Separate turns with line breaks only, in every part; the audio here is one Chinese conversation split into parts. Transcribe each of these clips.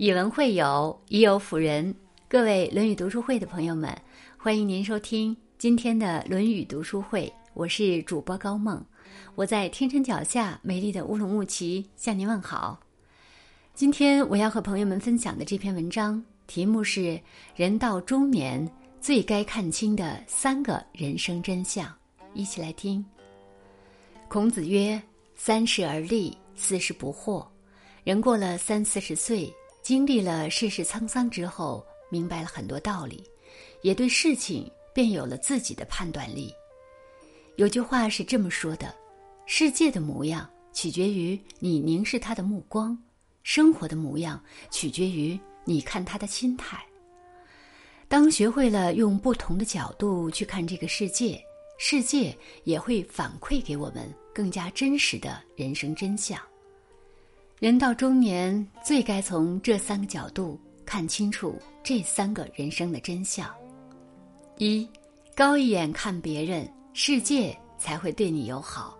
以文会友，以友辅仁。各位《论语》读书会的朋友们，欢迎您收听今天的《论语》读书会。我是主播高梦，我在天山脚下美丽的乌鲁木齐向您问好。今天我要和朋友们分享的这篇文章题目是“人到中年最该看清的三个人生真相”，一起来听。孔子曰：“三十而立，四十不惑。人过了三四十岁。”经历了世事沧桑之后，明白了很多道理，也对事情便有了自己的判断力。有句话是这么说的：“世界的模样取决于你凝视它的目光，生活的模样取决于你看它的心态。”当学会了用不同的角度去看这个世界，世界也会反馈给我们更加真实的人生真相。人到中年，最该从这三个角度看清楚这三个人生的真相：一，高一眼看别人，世界才会对你友好。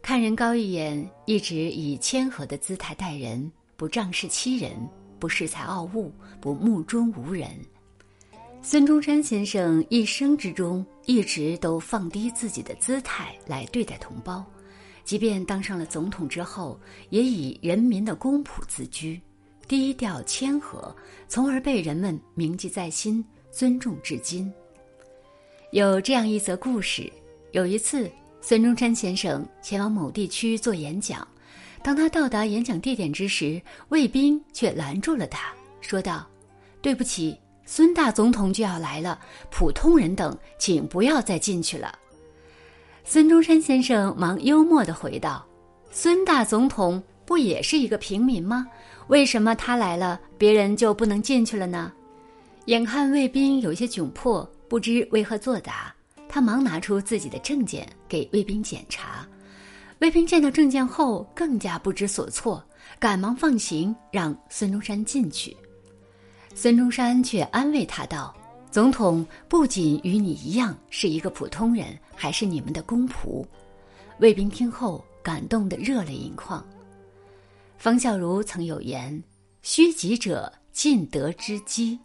看人高一眼，一直以谦和的姿态待人，不仗势欺人，不恃才傲物，不目中无人。孙中山先生一生之中，一直都放低自己的姿态来对待同胞。即便当上了总统之后，也以人民的公仆自居，低调谦和，从而被人们铭记在心，尊重至今。有这样一则故事：有一次，孙中山先生前往某地区做演讲，当他到达演讲地点之时，卫兵却拦住了他，说道：“对不起，孙大总统就要来了，普通人等请不要再进去了。”孙中山先生忙幽默地回道：“孙大总统不也是一个平民吗？为什么他来了，别人就不能进去了呢？”眼看卫兵有些窘迫，不知为何作答，他忙拿出自己的证件给卫兵检查。卫兵见到证件后，更加不知所措，赶忙放行，让孙中山进去。孙中山却安慰他道。总统不仅与你一样是一个普通人，还是你们的公仆。卫兵听后感动得热泪盈眶。方孝孺曾有言：“虚己者尽德之基。”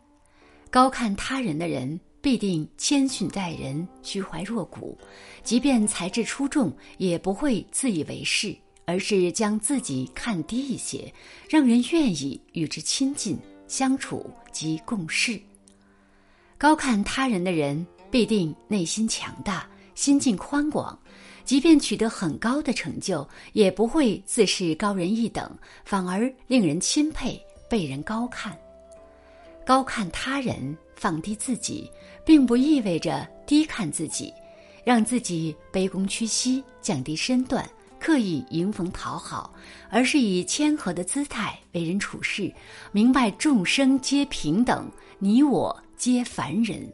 高看他人的人必定谦逊待人，虚怀若谷；即便才智出众，也不会自以为是，而是将自己看低一些，让人愿意与之亲近、相处及共事。高看他人的人必定内心强大，心境宽广，即便取得很高的成就，也不会自视高人一等，反而令人钦佩，被人高看。高看他人，放低自己，并不意味着低看自己，让自己卑躬屈膝，降低身段，刻意迎逢讨好，而是以谦和的姿态为人处事，明白众生皆平等，你我。皆凡人，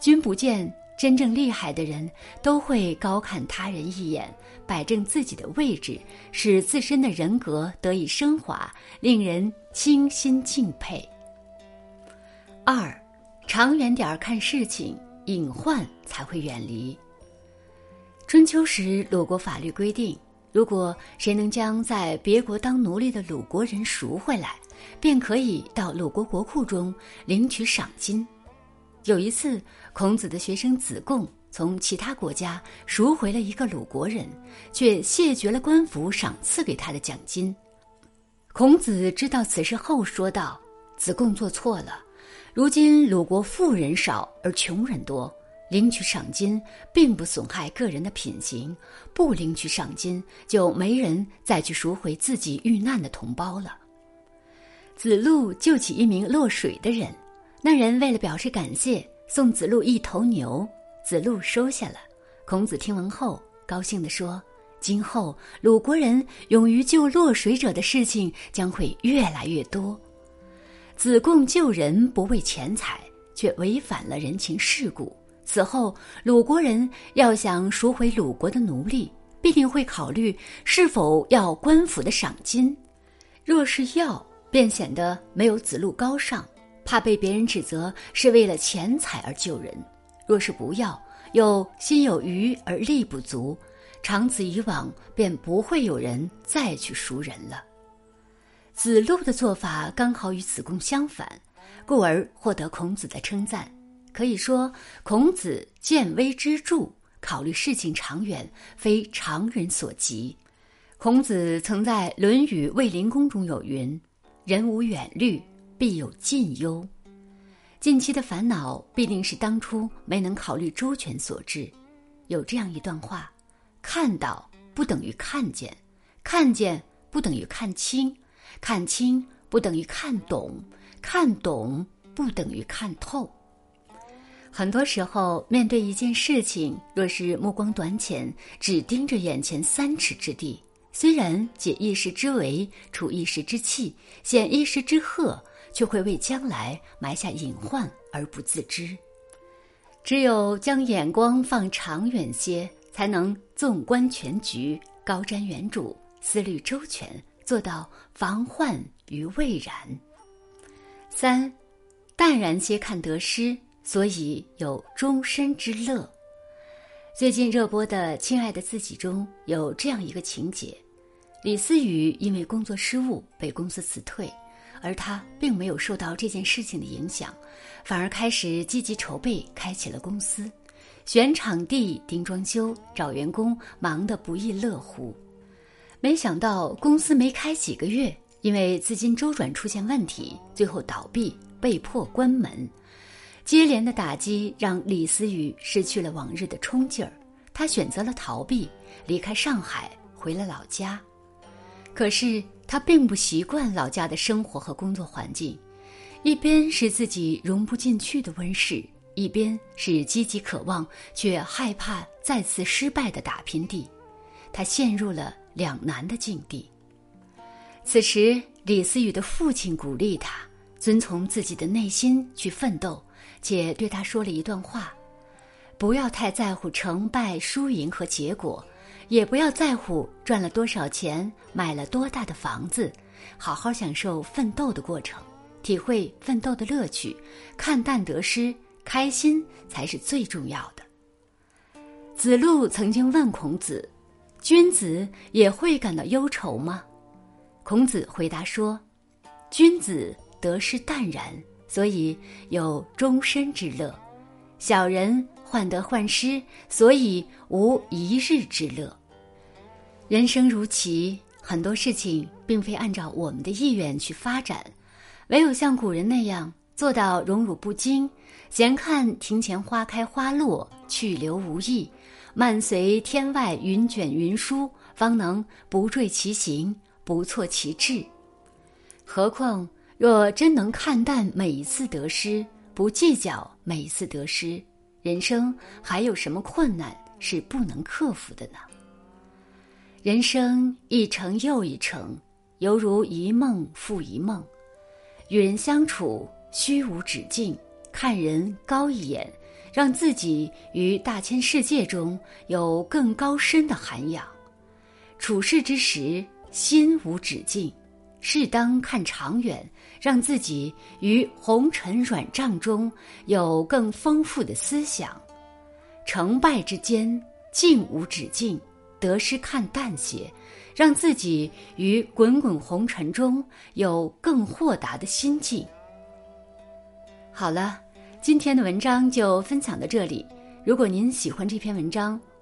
君不见真正厉害的人都会高看他人一眼，摆正自己的位置，使自身的人格得以升华，令人倾心敬佩。二，长远点儿看事情，隐患才会远离。春秋时，鲁国法律规定，如果谁能将在别国当奴隶的鲁国人赎回来。便可以到鲁国国库中领取赏金。有一次，孔子的学生子贡从其他国家赎回了一个鲁国人，却谢绝了官府赏赐给他的奖金。孔子知道此事后说道：“子贡做错了。如今鲁国富人少而穷人多，领取赏金并不损害个人的品行。不领取赏金，就没人再去赎回自己遇难的同胞了。”子路救起一名落水的人，那人为了表示感谢，送子路一头牛，子路收下了。孔子听闻后，高兴地说：“今后鲁国人勇于救落水者的事情将会越来越多。”子贡救人不为钱财，却违反了人情世故。此后，鲁国人要想赎回鲁国的奴隶，必定会考虑是否要官府的赏金。若是要，便显得没有子路高尚，怕被别人指责是为了钱财而救人；若是不要，又心有余而力不足，长此以往，便不会有人再去赎人了。子路的做法刚好与子贡相反，故而获得孔子的称赞。可以说，孔子见微知著，考虑事情长远，非常人所及。孔子曾在《论语卫灵公》中有云：“人无远虑，必有近忧。”近期的烦恼必定是当初没能考虑周全所致。有这样一段话：“看到不等于看见，看见不等于看清，看清不等于看懂，看懂不等于看透。”很多时候，面对一件事情，若是目光短浅，只盯着眼前三尺之地，虽然解一时之围，除一时之气，显一时之赫，却会为将来埋下隐患而不自知。只有将眼光放长远些，才能纵观全局，高瞻远瞩，思虑周全，做到防患于未然。三，淡然些看得失。所以有终身之乐。最近热播的《亲爱的自己》中有这样一个情节：李思雨因为工作失误被公司辞退，而她并没有受到这件事情的影响，反而开始积极筹备，开启了公司，选场地、盯装修、找员工，忙得不亦乐乎。没想到公司没开几个月，因为资金周转出现问题，最后倒闭，被迫关门。接连的打击让李思雨失去了往日的冲劲儿，他选择了逃避，离开上海，回了老家。可是他并不习惯老家的生活和工作环境，一边是自己融不进去的温室，一边是积极渴望却害怕再次失败的打拼地，他陷入了两难的境地。此时，李思雨的父亲鼓励他遵从自己的内心去奋斗。且对他说了一段话：不要太在乎成败输赢和结果，也不要在乎赚了多少钱、买了多大的房子，好好享受奋斗的过程，体会奋斗的乐趣，看淡得失，开心才是最重要的。子路曾经问孔子：“君子也会感到忧愁吗？”孔子回答说：“君子得失淡然。”所以有终身之乐，小人患得患失，所以无一日之乐。人生如棋，很多事情并非按照我们的意愿去发展，唯有像古人那样做到荣辱不惊，闲看庭前花开花落，去留无意，漫随天外云卷云舒，方能不坠其形，不错其志。何况。若真能看淡每一次得失，不计较每一次得失，人生还有什么困难是不能克服的呢？人生一程又一程，犹如一梦复一梦。与人相处，虚无止境，看人高一眼，让自己于大千世界中有更高深的涵养。处世之时，心无止境。适当看长远，让自己于红尘软帐中有更丰富的思想。成败之间，静无止境，得失看淡些，让自己于滚滚红尘中有更豁达的心境。好了，今天的文章就分享到这里。如果您喜欢这篇文章，